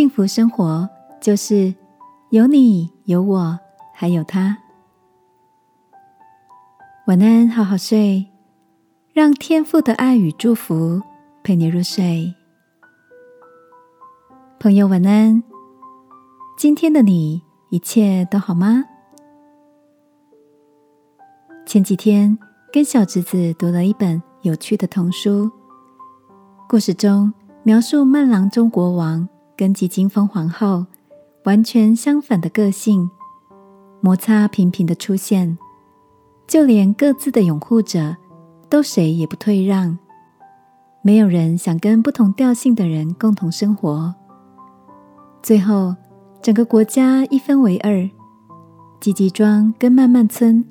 幸福生活就是有你、有我，还有他。晚安，好好睡，让天父的爱与祝福陪你入睡。朋友，晚安。今天的你一切都好吗？前几天跟小侄子读了一本有趣的童书，故事中描述慢郎中国王跟吉金风皇后完全相反的个性，摩擦频频的出现，就连各自的拥护者都谁也不退让，没有人想跟不同调性的人共同生活，最后。整个国家一分为二，吉吉庄跟曼曼村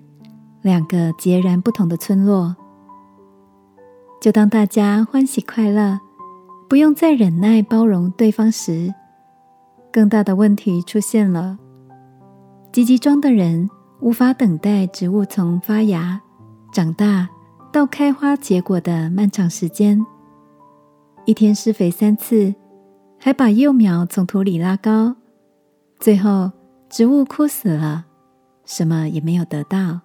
两个截然不同的村落。就当大家欢喜快乐，不用再忍耐包容对方时，更大的问题出现了。积极庄的人无法等待植物从发芽、长大到开花结果的漫长时间，一天施肥三次，还把幼苗从土里拉高。最后，植物枯死了，什么也没有得到。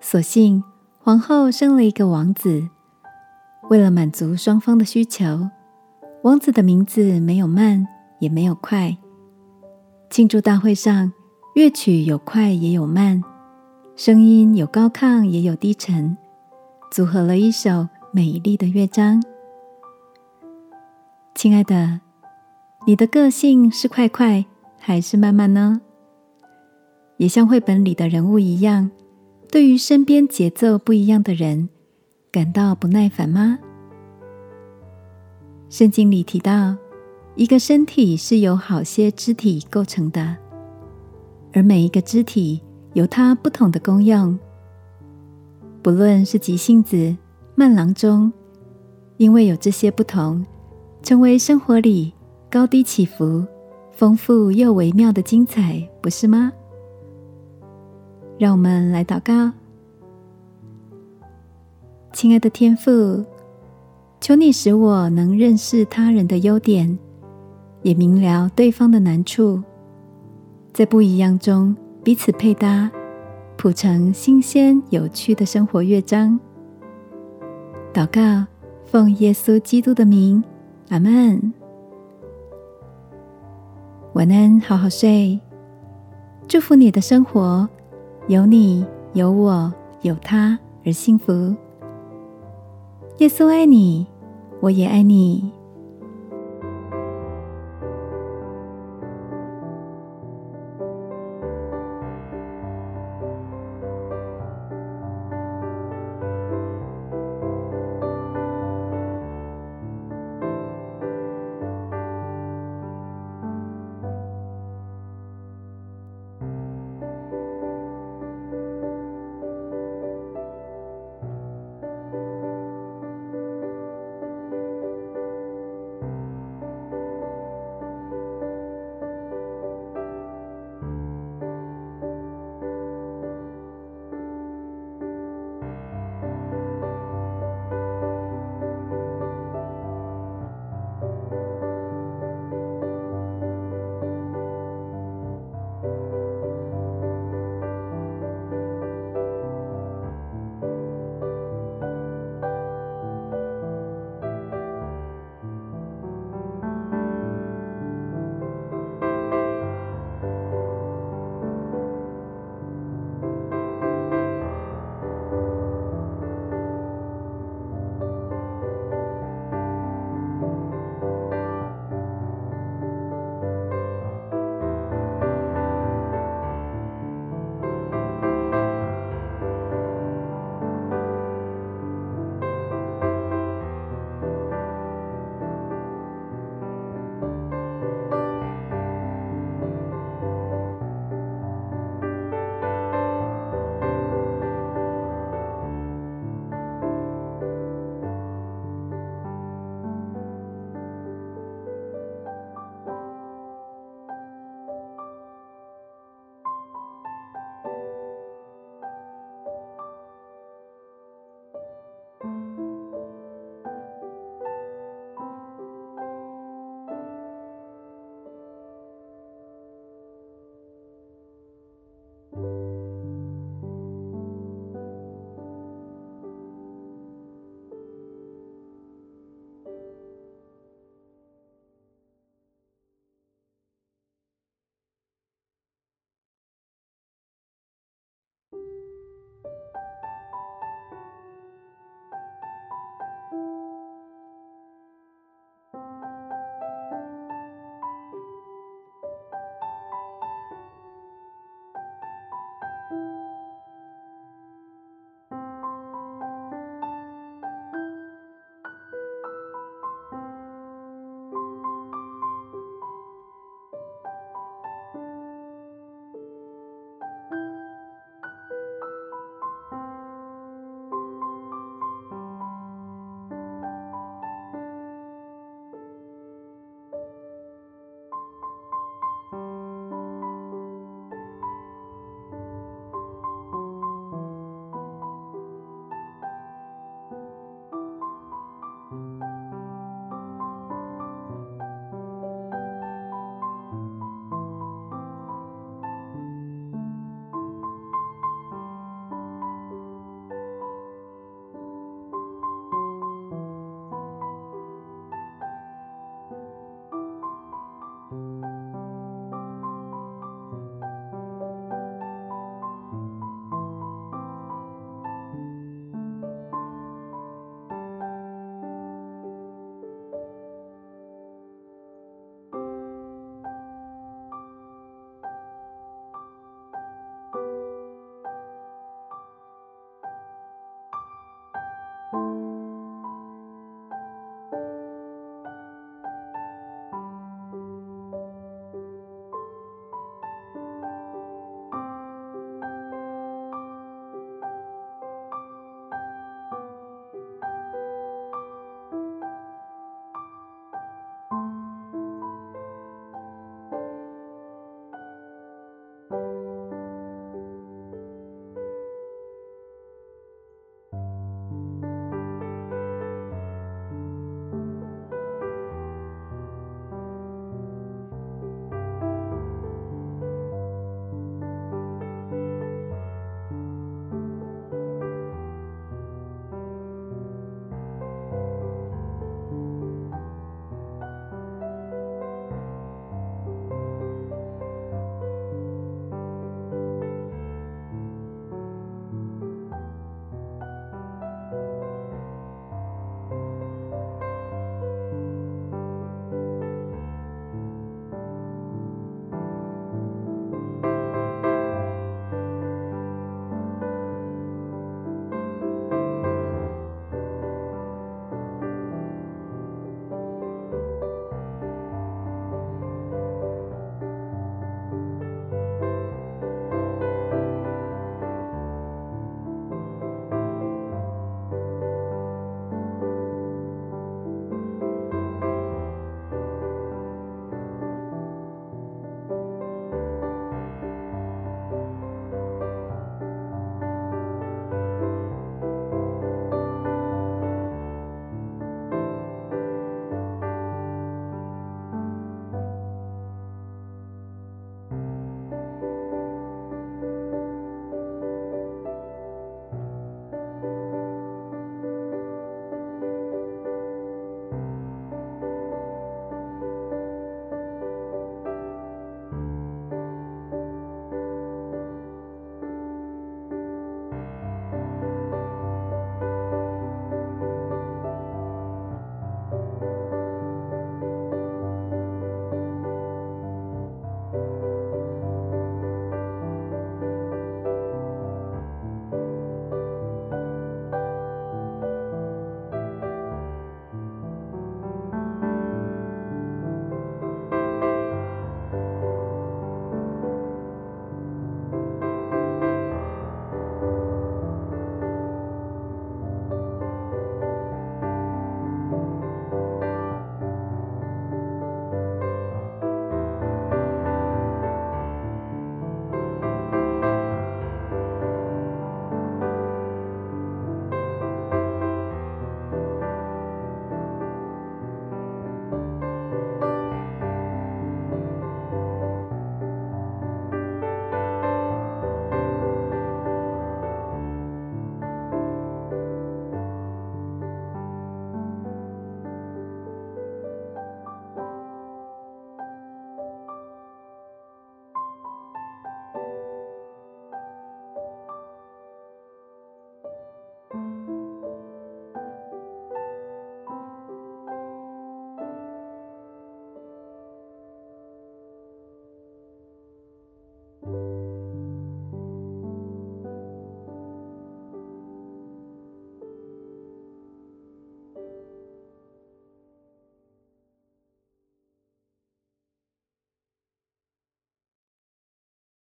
所幸皇后生了一个王子。为了满足双方的需求，王子的名字没有慢，也没有快。庆祝大会上，乐曲有快也有慢，声音有高亢也有低沉，组合了一首美丽的乐章。亲爱的。你的个性是快快还是慢慢呢？也像绘本里的人物一样，对于身边节奏不一样的人感到不耐烦吗？圣经里提到，一个身体是由好些肢体构成的，而每一个肢体有它不同的功用。不论是急性子、慢郎中，因为有这些不同，成为生活里。高低起伏，丰富又微妙的精彩，不是吗？让我们来祷告，亲爱的天父，求你使我能认识他人的优点，也明了对方的难处，在不一样中彼此配搭，谱成新鲜有趣的生活乐章。祷告，奉耶稣基督的名，阿门。晚安，好好睡。祝福你的生活，有你，有我，有他而幸福。耶稣爱你，我也爱你。